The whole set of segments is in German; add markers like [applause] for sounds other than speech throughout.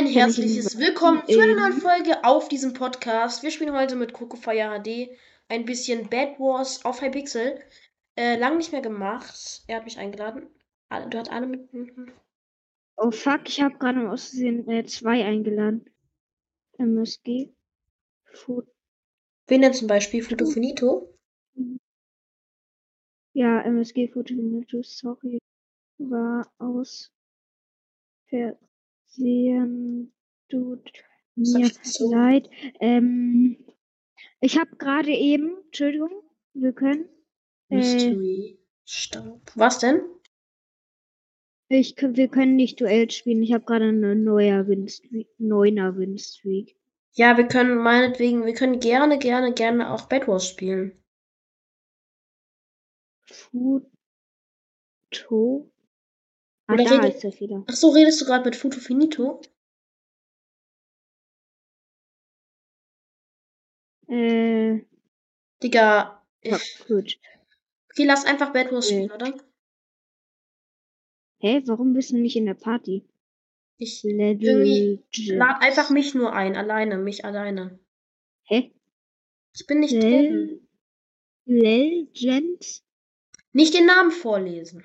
ein herzliches Willkommen zu einer neuen Folge auf diesem Podcast. Wir spielen heute mit Cocofire HD ein bisschen Bad Wars auf Hypixel. Äh, lang nicht mehr gemacht. Er hat mich eingeladen. Du hast alle mit. Mhm. Oh fuck, ich habe gerade aus Versehen äh, zwei eingeladen. MSG. Food. Wen denn zum Beispiel? Foto Finito? Ja, MSG Foto Finito, sorry. War aus Versehen. Tut mir leid. Ähm, ich habe gerade eben, Entschuldigung, wir können. Mystery. Äh, Staub. Was denn? Ich, wir können nicht Duell spielen. Ich habe gerade eine neue Winstreak, neuner Winstreak. Ja, wir können meinetwegen, wir können gerne, gerne, gerne auch Bad Wars spielen. Futo. Ah, Oder da ist er wieder. Ach so, redest du gerade mit Futo Finito? Äh. Digga. Ja, gut. Okay, lass einfach Bad Wars spielen, oder? Hä, warum bist du nicht in der Party? Ich lad einfach mich nur ein, alleine, mich alleine. Hä? Ich bin nicht drin. Legend? Nicht den Namen vorlesen.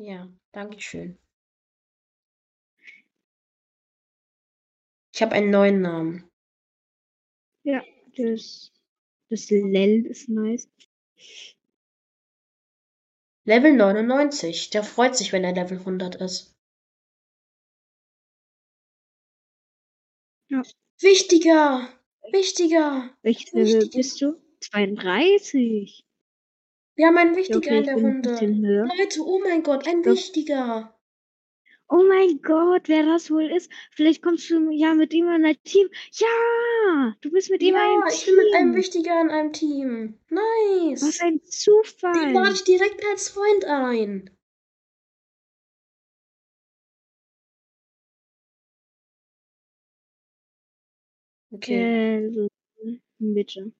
Ja, danke schön. Ich habe einen neuen Namen. Ja, das, das Lel ist nice. Level 99. Der freut sich, wenn er Level 100 ist. Ja. Wichtiger! Wichtiger! Welches Level bist du? 32. Wir haben einen Wichtiger okay, in der Runde. Leute, oh mein Gott, ein Wichtiger. Oh mein Gott, wer das wohl ist. Vielleicht kommst du ja mit ihm in ein Team. Ja, du bist mit ihm ja, in einem Team. ich bin mit einem Wichtiger in einem Team. Nice. Was ein Zufall. Den lade ich direkt als Freund ein. Okay. Äh, bitte.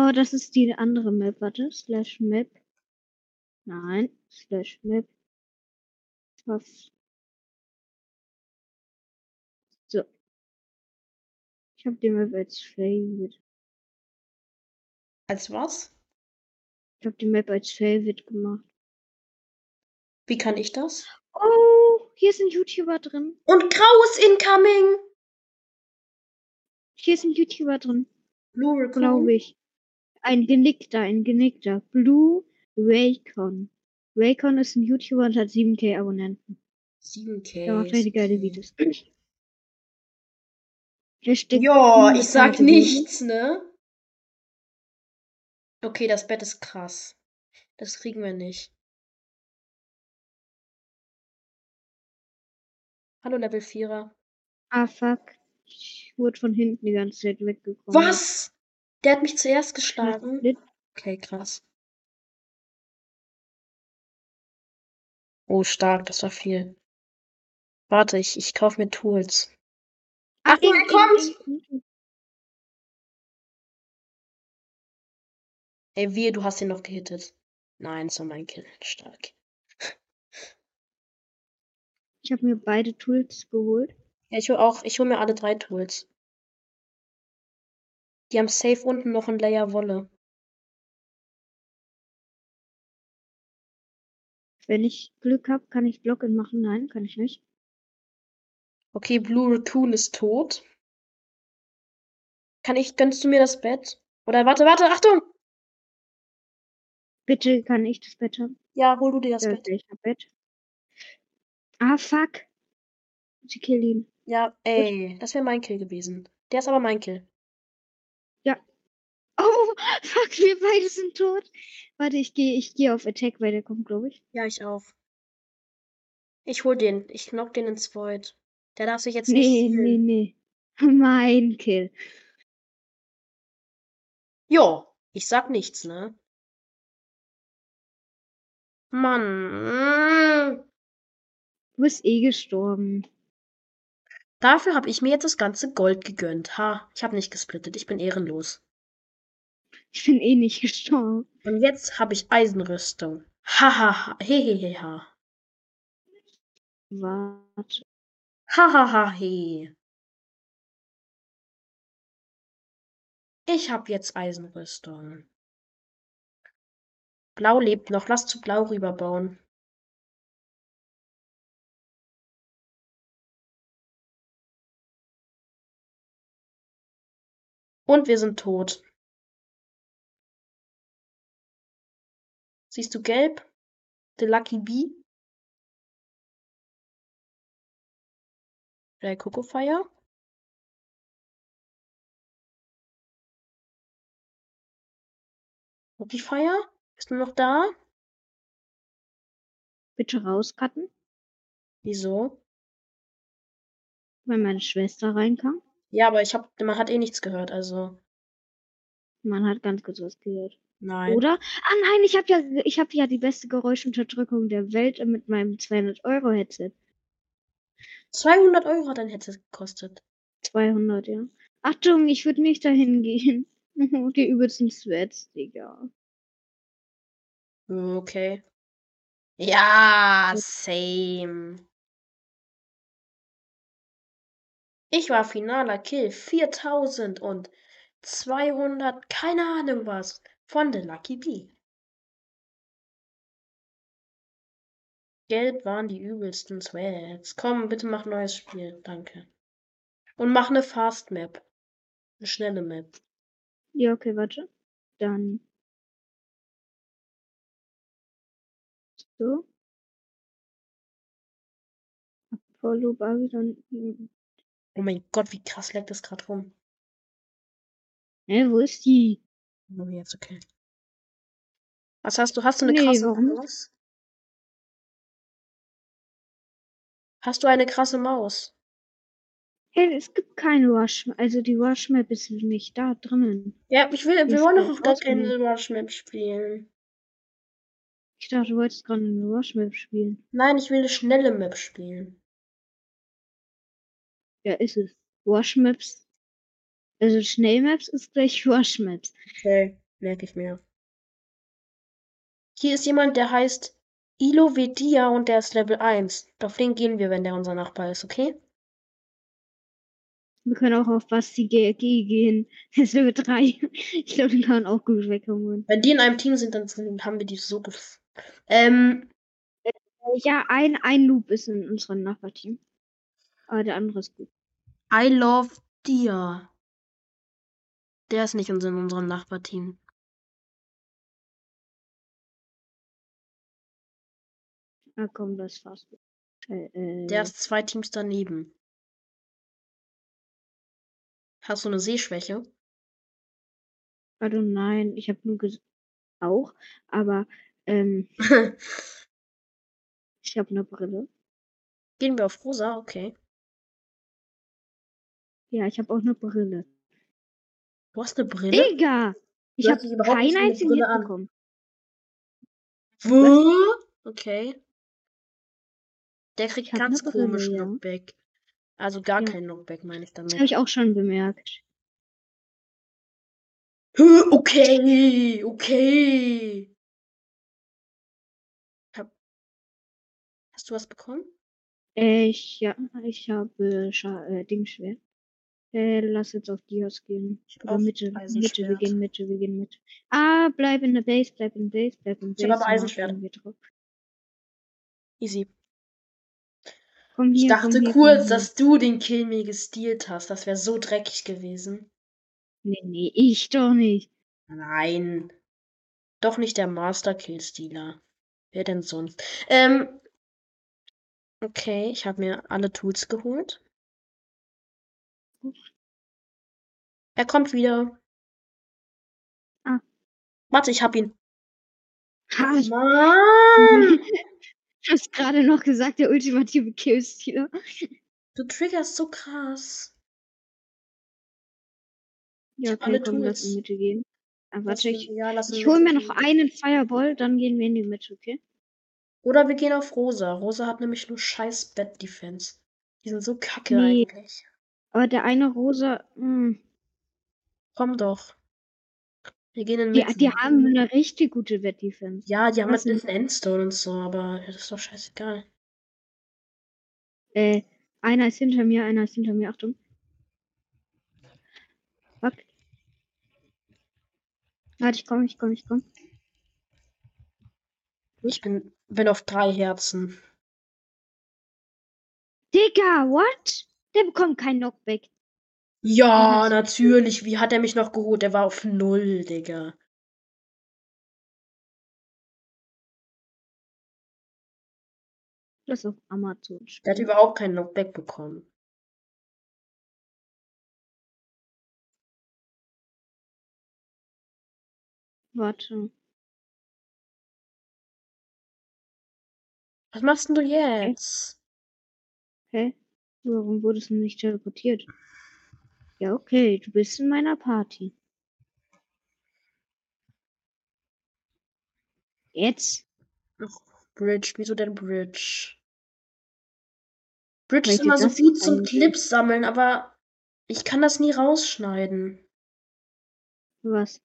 Oh, das ist die andere Map. Warte, slash Map. Nein, slash Map was. So. Ich habe die Map als Favorite. Als was? Ich habe die Map als Favorite gemacht. Wie kann ich das? Oh, hier ist ein YouTuber drin. Und Graues incoming! Hier ist ein YouTuber drin. Blue Glaube ich. Ein Genickter, ein Genickter. Blue Raycon. Raycon ist ein YouTuber und hat 7k Abonnenten. 7k. Der macht richtig geile Videos. Ja, ich sag nichts, ne? Okay, das Bett ist krass. Das kriegen wir nicht. Hallo Level 4er. Ah, fuck. Ich wurde von hinten die ganze Zeit weggekommen. Was? Der hat mich zuerst geschlagen. Okay, krass. Oh, stark, das war viel. Warte, ich, ich kaufe mir Tools. Achtung, er kommt! Ey, wie, du hast ihn noch gehittet. Nein, so mein Kill. Stark. Ich habe mir beide Tools geholt. Ja, ich hole auch, ich hole mir alle drei Tools. Die haben safe unten noch ein Layer Wolle. Wenn ich Glück habe, kann ich Blocken machen. Nein, kann ich nicht. Okay, Blue Raccoon ist tot. Kann ich, gönnst du mir das Bett? Oder warte, warte, Achtung! Bitte, kann ich das Bett haben? Ja, hol du dir das ja, Bett. Ich hab Bett. Ah, fuck. Ich kill ihn. Ja, ey, Gut. das wäre mein Kill gewesen. Der ist aber mein Kill. [laughs] Fuck, wir beide sind tot. Warte, ich gehe ich geh auf Attack, weil der kommt, glaube ich. Ja, ich auch. Ich hol den. Ich knock den ins Void. Der darf sich jetzt nee, nicht. Nee, nee, nee. [laughs] Mein Kill. Jo, ich sag nichts, ne? Mann. Du bist eh gestorben. Dafür habe ich mir jetzt das ganze Gold gegönnt. Ha, ich habe nicht gesplittet. Ich bin ehrenlos. Ich bin eh nicht gestorben. Und jetzt habe ich Eisenrüstung. Hahaha. Heheheha. Warte. Hahaha, he. Ich hab jetzt Eisenrüstung. Blau lebt noch. Lass zu Blau rüberbauen. Und wir sind tot. Siehst du gelb? The Lucky Bee? Der Coco Fire? Cookie Fire? Bist du noch da? Bitte rauscutten, Wieso? wenn meine Schwester reinkam. Ja, aber ich hab, man hat eh nichts gehört, also Man hat ganz kurz was gehört. Nein. Oder? Ah nein, ich habe ja, ich habe ja die beste Geräuschunterdrückung der Welt mit meinem 200 Euro Headset. 200 Euro hat ein Headset gekostet. 200, ja. Achtung, ich würde nicht dahin gehen. [laughs] Die übelsten Sweats, Digga. Okay. Ja, same. Ich war finaler Kill 4000 und 200, keine Ahnung was, von The Lucky Bee. Gelb waren die übelsten Sweats. Komm, bitte mach neues Spiel. Danke. Und mach eine Fast Map. Eine schnelle Map. Ja, okay, warte. Dann. So. Apollo Babylon. Oh mein Gott, wie krass leckt das gerade rum. Hä, wo ist die? Oh, jetzt okay. Was hast du? Hast du eine Nee, krasse warum? Maus? Hast du eine krasse Maus? Hey, es gibt keine Wash. Also die Wash Map ist nicht da drinnen. Ja, ich will, wir wollen doch noch gar keine Rush Map spielen. Ich dachte, du wolltest gerade eine Wash Map spielen. Nein, ich will eine schnelle Map spielen. Ja, ist es. Wash Maps. Also Schnellmaps ist gleich [laughs] Maps. Okay, merke ich mir. Hier ist jemand, der heißt Ilo Vedia und der ist Level 1. Auf den gehen wir, wenn der unser Nachbar ist, okay? Wir können auch auf Basti GRG gehen. [laughs] Das ist Level 3. Ich glaube, den kann man auch gut wegholen. Wenn die in einem Team sind, dann haben wir die so gut. Ähm, Ja, ein, ein Noob ist in unserem Nachbarteam. Aber der andere ist gut. I love Dia. Der ist nicht in unserem Nachbarteam. Ah, komm, das fast. Äh, äh, Der ist zwei Teams daneben. Hast du eine Sehschwäche? also nein, ich habe nur auch, aber ähm, [laughs] ich habe eine Brille. Gehen wir auf rosa? Okay. Ja, ich habe auch eine Brille. Du hast eine Brille? Digga! Ich habe hast dich überhaupt nicht keinen wie eine einzigen Brille an. bekommen. Wo? Okay. Der kriegt ganz eine Brille. Knockback. Also gar Ja. kein Knockback, meine ich Das habe damit. ich auch schon bemerkt. Okay, okay. Hab... Hast du was bekommen? Ich, ja, ich habe Scha äh, Dingschwert. Äh, lass jetzt auf Dios gehen. Ich Oder Mitte, Mitte, wir gehen Mitte, wir gehen Mitte. Ah, bleib in der Base, bleib in der Base, bleib in Ich der Base. aber danach Eisenschwert. wir drauf. Easy. Komm Ich hier, dachte hier, kurz, hier. dass du den Kill mir gestealt hast. Das wäre so dreckig gewesen. Nee, nee, ich doch nicht. Nein. Doch nicht der Master Killstealer. Wer denn sonst? Ähm. Okay, ich habe mir alle Tools geholt. Er kommt wieder. Ah. Warte, ich hab ihn. Ha, ich Mann! [laughs] hast gerade noch gesagt, der ultimative Killstealer. Du triggerst so krass. Ja, okay, alle komm, lass in Mitte gehen. Ah, Lass warte, ich, ja, ich hole mir noch einen Fireball, dann gehen wir in die Mitte, okay? Oder wir gehen auf Rosa. Rosa hat nämlich nur scheiß Bad Defense. Die sind so kacke Nee. eigentlich. Aber der eine rosa, hm, mh, Komm doch. Wir gehen in die, Mitte. die haben eine richtig gute Wett-Defense. Ja, die haben Was halt einen Endstone und so, aber das ist doch scheißegal. Äh, einer ist hinter mir, einer ist hinter mir. Achtung. Fuck. Warte, ich komme, ich komme, ich komme. Ich bin, bin auf drei Herzen. Digga, what? Der bekommt kein Knockback. Ja, Ja, natürlich. Wie hat er mich noch geholt? Der war auf null, Digga. Das ist auf Amazon. Der hat überhaupt keinen Knockback bekommen. Warte. Was machst denn du jetzt? Hä? Warum wurdest du nicht teleportiert? Ja, okay, du bist in meiner Party. Jetzt? Ach, Bridge, wieso denn Bridge? Bridge ist immer so gut zum Clips sammeln, aber ich kann das nie rausschneiden. Was?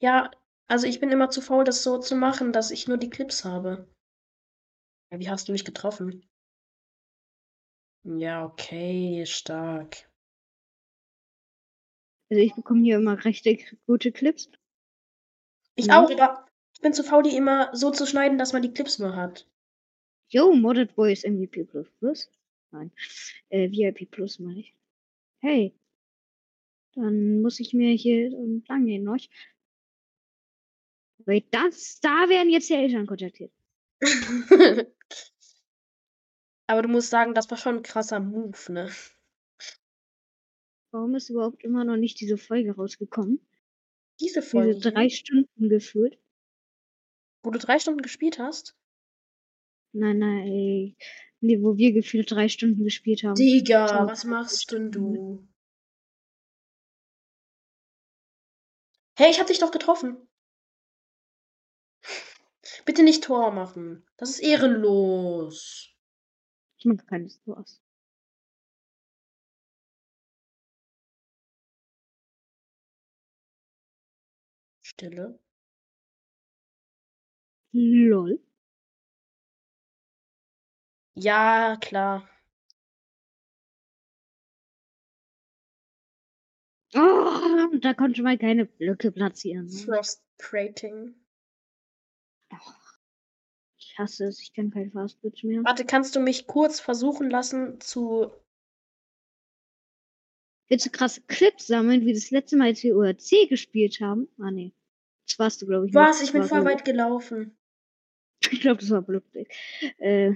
Ja, also ich bin immer zu faul, das so zu machen, dass ich nur die Clips habe. Ja, wie hast du mich getroffen? Ja, okay, stark. Also ich bekomme hier immer recht gute Clips. Ich Ja. auch, aber ich bin zu faul, die immer so zu schneiden, dass man die Clips nur hat. Yo, Modded Boys MVP Plus Plus. Nein. Äh, VIP Plus meine ich. Hey. Dann muss ich mir hier entlang gehen, noch. Wait, das, da werden jetzt die Eltern kontaktiert. [laughs] Aber du musst sagen, das war schon ein krasser Move, ne? Warum ist überhaupt immer noch nicht diese Folge rausgekommen? Diese Folge, Diese drei Stunden geführt. wo du drei Stunden gespielt hast? Nein, nein, ey. Nee, wo wir gefühlt drei Stunden gespielt haben. Digga, was machst denn du? Hey, ich hab dich doch getroffen. Bitte nicht Tor machen. Das ist ehrenlos. Ich mag keines Tors. Stille. Lol. Ja, klar. Oh, da konnte man keine Blöcke platzieren. Ne? Frustrating. Ich hasse es, ich kann kein Fastbridge mehr. Warte, kannst du mich kurz versuchen lassen zu. Willst du krasse Clips sammeln, wie das letzte Mal, als wir URC gespielt haben? Ah, nee. Das warst du, glaube ich. Was? nicht. Ich bin voll weit gelaufen. [laughs] Ich glaube, das war Blockdeck. Äh.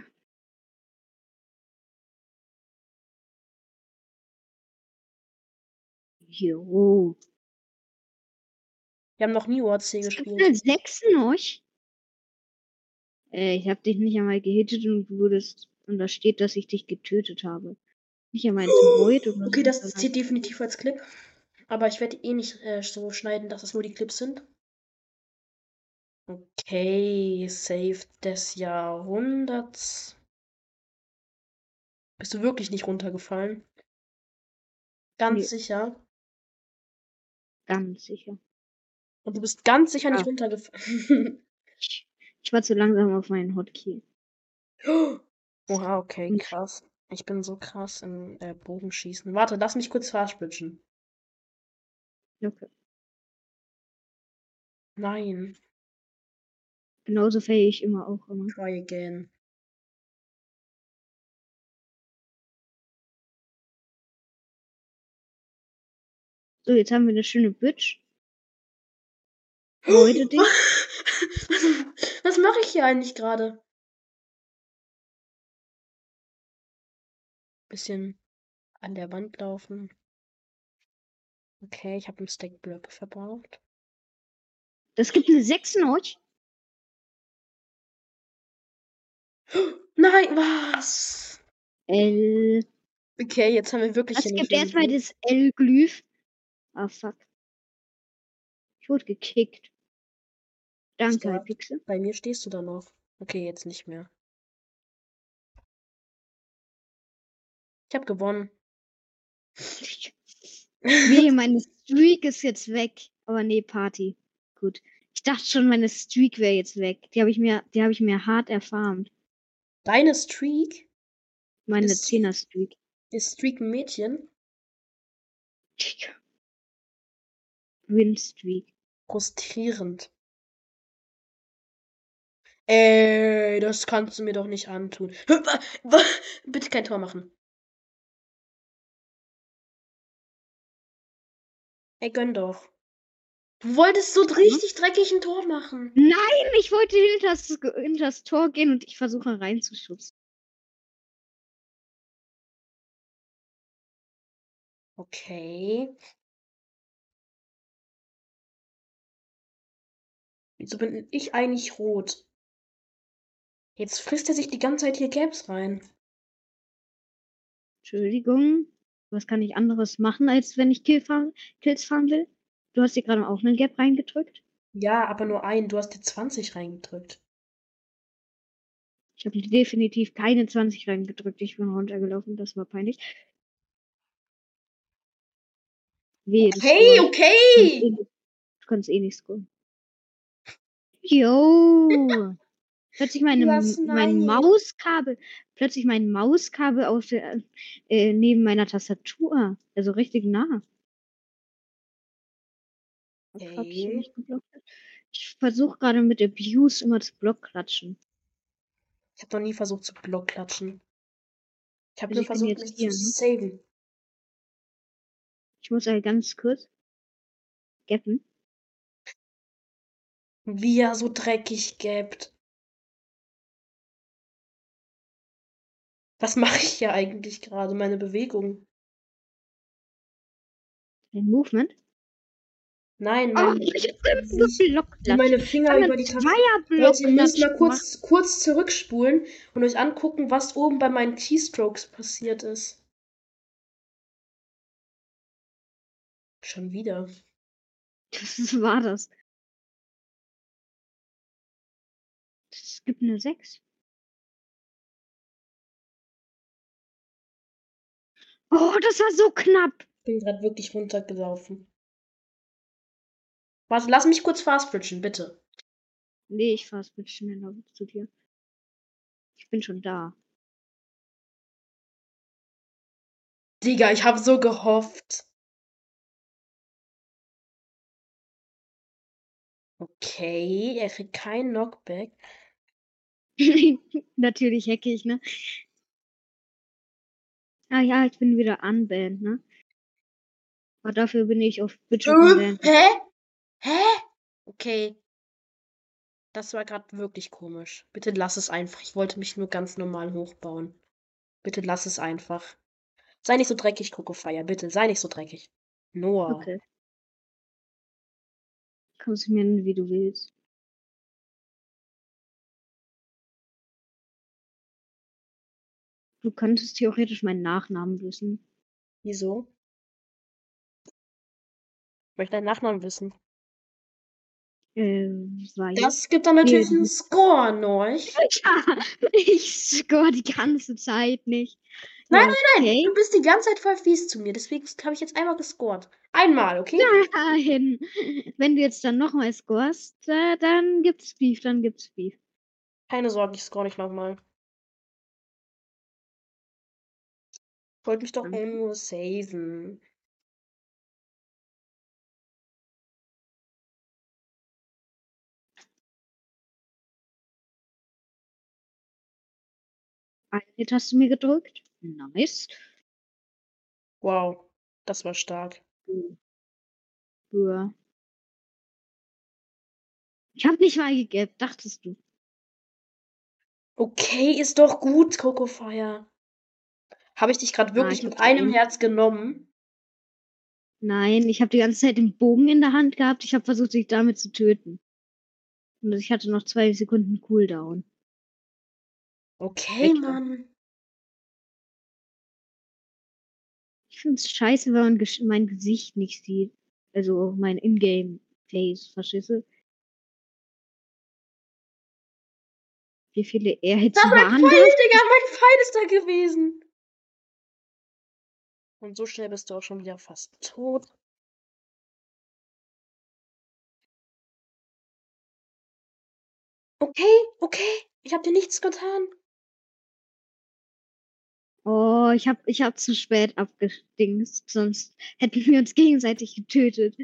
Jo. Wir haben noch nie gibt gespielt. 6 noch. Äh, ich habe dich nicht einmal gehittet und du wurdest. Und da steht, dass ich dich getötet habe. Nicht einmal ins Void oder Okay, das zählt definitiv als Clip. Aber ich werde eh nicht äh, so schneiden, dass es nur die Clips sind. Okay, Save des Jahrhunderts. Bist du wirklich nicht runtergefallen? Ganz Nee. sicher. Ganz sicher. Und du bist ganz sicher nicht Ja. runtergefallen. [laughs] Ich, ich war zu langsam auf meinen Hotkey. [gasps] Oha, okay, krass. Ich bin so krass im äh, Bogenschießen. Warte, lass mich kurz fastbridgen. Okay. Nein. Genauso fail ich immer auch immer. Try again. So, jetzt haben wir eine schöne Bitch. [gasps] Leute, dich. [laughs] Was, mache ich hier eigentlich gerade? Bisschen an der Wand laufen. Okay, ich habe einen Stack Blöcke verbraucht. Das gibt eine 6 noch. Nein, was? L. Okay, jetzt haben wir wirklich Es gibt erstmal das L-Glyph. Ah, fuck. Ich wurde gekickt. Danke. Hypixel. Bei mir stehst du da noch. Okay, jetzt nicht mehr. Ich habe gewonnen. [laughs] Nee, [laughs] meine Streak ist jetzt weg. Aber nee, Party. Gut. Ich dachte schon, meine Streak wäre jetzt weg. Die habe ich mir, die habe ich mir hart erfarmt. Deine Streak? Meine Ist- 10er Streak. Ist Streak ein Mädchen? Win Streak. Frustrierend. Ey, das kannst du mir doch nicht antun. Bitte kein Tor machen. Ey, gönn doch. Du wolltest so richtig dreckig ein Tor machen. Nein, ich wollte hinters, hinters Tor gehen und ich versuche reinzuschubsen. Okay. Wieso bin ich eigentlich rot? Jetzt frisst er sich die ganze Zeit hier Caps rein. Entschuldigung. Was kann ich anderes machen, als wenn ich Kill fahren, Kills fahren will? Du hast dir gerade auch einen Gap reingedrückt. Ja, aber nur ein. Du hast dir 20 reingedrückt. Ich habe definitiv keine 20 reingedrückt. Ich bin runtergelaufen. Das war peinlich. Wehe, du Hey, scorest. okay! Du kannst eh nicht scoren. Yo! Plötzlich meine, mein. Mauskabel, plötzlich mein Mauskabel auf der, äh, neben meiner Tastatur. Also richtig nah. Ich Okay. geblockt. Ich versuche gerade mit Abuse immer das Block klatschen. Ich habe noch nie versucht zu Blockklatschen. Ich habe Also nur ich versucht, mich hier, zu ne? saven. Ich muss halt ganz kurz gappen. Wie er so dreckig gapt. Was mache ich hier eigentlich gerade? Meine Bewegung. Ein Movement. Nein, Oh, mein, ich hab Block wie meine Finger über die Tastatur. Leute, ihr müsst mal kurz, kurz zurückspulen und euch angucken, was oben bei meinen Keystrokes passiert ist. Schon wieder. Was war das? Es gibt eine 6. Oh, das war so knapp. Ich bin gerade wirklich runtergelaufen. Warte, lass mich kurz fastbridgen, bitte. Nee, ich fahr's mit schneller zu dir. Ich bin schon da. Digga, ich habe so gehofft. Okay, er kriegt keinen Knockback. [laughs] Natürlich hacke ich, ne? Ah ja, ich bin wieder unbanned, ne? Aber dafür bin ich auf Twitch Äh, unbanned. hä? Hä? Okay. Das war gerade wirklich komisch. Bitte lass es einfach. Ich wollte mich nur ganz normal hochbauen. Bitte lass es einfach. Sei nicht so dreckig, Kokofeier. Bitte, sei nicht so dreckig. Noah. Okay. Kannst du mir nennen, wie du willst. Du könntest theoretisch meinen Nachnamen wissen. Wieso? Ich möchte deinen Nachnamen wissen. Äh. Das gibt dann natürlich Nee. einen Score, Norch. [laughs] Ja, ich score die ganze Zeit nicht. Nein, ja, Nein, okay. du bist die ganze Zeit voll fies zu mir. Deswegen habe ich jetzt einmal gescored. Einmal, okay? Nein. Wenn du jetzt dann nochmal scorest, äh, dann gibt's Beef, dann gibt's Beef. Keine Sorge, ich score nicht nochmal. Wollte mich doch Danke. nur saven. Ein Hit hast du mir gedrückt. Nice. Wow, das war stark. Ja. Ich hab nicht mal gegabt, dachtest du. Okay, ist doch gut, Coco Fire. Habe ich dich gerade Ah, wirklich ich hab mit einem ein- Herz genommen? Nein, ich habe die ganze Zeit den Bogen in der Hand gehabt. Ich habe versucht, dich damit zu töten. Und ich hatte noch zwei Sekunden Cooldown. Okay, da. Mann. Ich find's scheiße, wenn man mein Gesicht nicht sieht. Also mein Ingame-Face, du? Wie viele Airhits Da mein waren Pfeil, das? Digga, mein Pfeil ist da gewesen. Und so schnell bist du auch schon wieder fast tot. Okay, okay. Ich habe dir nichts getan. Oh, ich hab, ich hab zu spät abgedingst, sonst hätten wir uns gegenseitig getötet.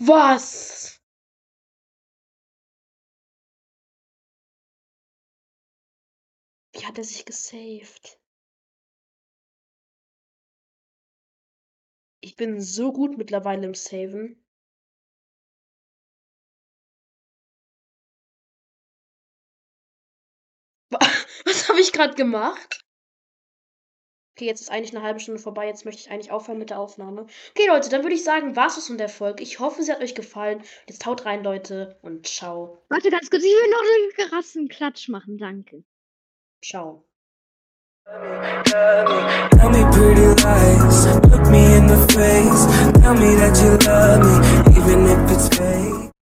Was? Wie hat er sich gesaved? Ich bin so gut mittlerweile im Saven. [laughs] Was habe ich gerade gemacht? Okay, jetzt ist eigentlich eine halbe Stunde vorbei. Jetzt möchte ich eigentlich aufhören mit der Aufnahme. Okay, Leute, dann würde ich sagen, war es von der Folge. Ich hoffe, sie hat euch gefallen. Jetzt haut rein, Leute, und ciao. Warte ganz kurz, ich will noch einen gerassen Klatsch machen, danke. Ciao. Tell me pretty lies, look me in the face. Tell me that you love me, even if it's fake.